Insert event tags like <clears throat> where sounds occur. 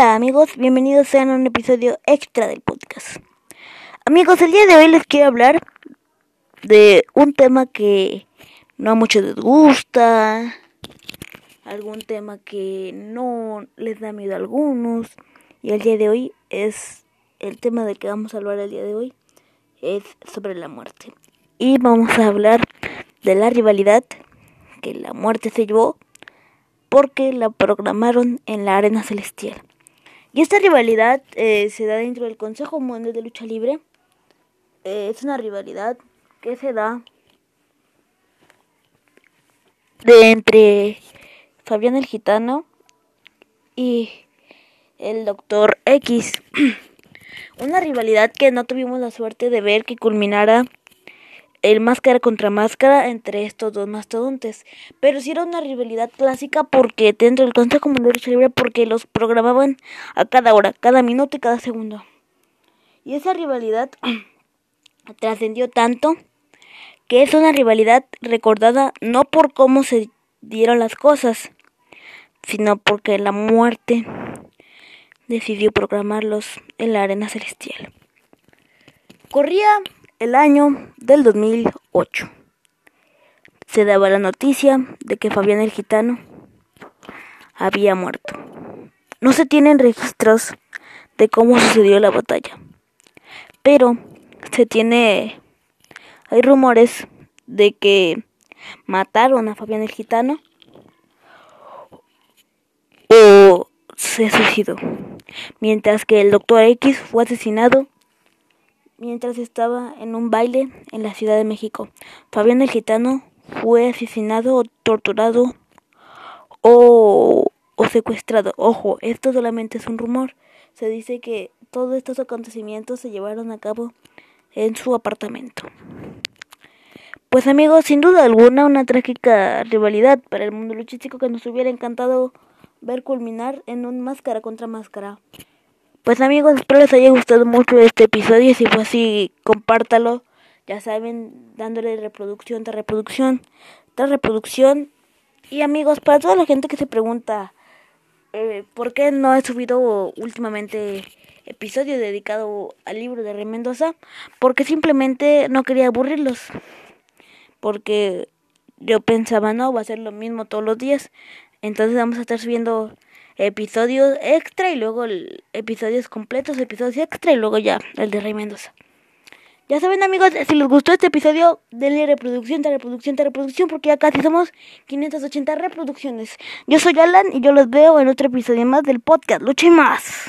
Hola amigos, bienvenidos a un episodio extra del podcast. Amigos, el día de hoy les quiero hablar de un tema que no a muchos les gusta, algún tema que no les da miedo a algunos, y el día de hoy es el tema del que vamos a hablar el día de hoy, es sobre la muerte. Y vamos a hablar de la rivalidad que la muerte se llevó porque la programaron en la arena celestial. Y esta rivalidad eh, se da dentro del Consejo Mundial de Lucha Libre. Eh, es una rivalidad que se da de entre Fabián el Gitano y el Doctor X. <clears throat> una rivalidad que no tuvimos la suerte de ver que culminara el máscara contra máscara entre estos dos mastodontes. Pero sí era una rivalidad clásica porque dentro del Consejo Mundial de Lucha Libre porque los programaban a cada hora, cada minuto y cada segundo. Y esa rivalidad <clears throat> trascendió tanto que es una rivalidad recordada no por cómo se dieron las cosas, sino porque la muerte decidió programarlos en la arena celestial. Corría el año del 2008. Se daba la noticia de que Fabián el Gitano había muerto. No se tienen registros de cómo sucedió la batalla, pero se tiene, hay rumores de que mataron a Fabián el Gitano o se suicidó, mientras que el doctor X fue asesinado mientras estaba en un baile en la Ciudad de México. Fabián el Gitano fue asesinado o torturado o, o secuestrado. Ojo, esto solamente es un rumor. Se dice que todos estos acontecimientos se llevaron a cabo en su apartamento. Pues amigos, sin duda alguna una trágica rivalidad para el mundo luchístico que nos hubiera encantado ver culminar en un máscara contra máscara. Pues amigos, espero les haya gustado mucho este episodio. Si fue así, compártalo. Ya saben, dándole reproducción tras reproducción tras reproducción. Y amigos, para toda la gente que se pregunta eh, por qué no he subido últimamente episodio dedicado al libro de Rey Mendoza, porque simplemente no quería aburrirlos. Porque yo pensaba, no, va a ser lo mismo todos los días. Entonces vamos a estar subiendo episodios extra y luego episodios completos, episodios extra y luego ya el de Rey Mendoza. Ya saben amigos, si les gustó este episodio, denle reproducción, de reproducción, de reproducción, porque ya casi somos 580 reproducciones. Yo soy Alan y yo los veo en otro episodio más del podcast. Luche más.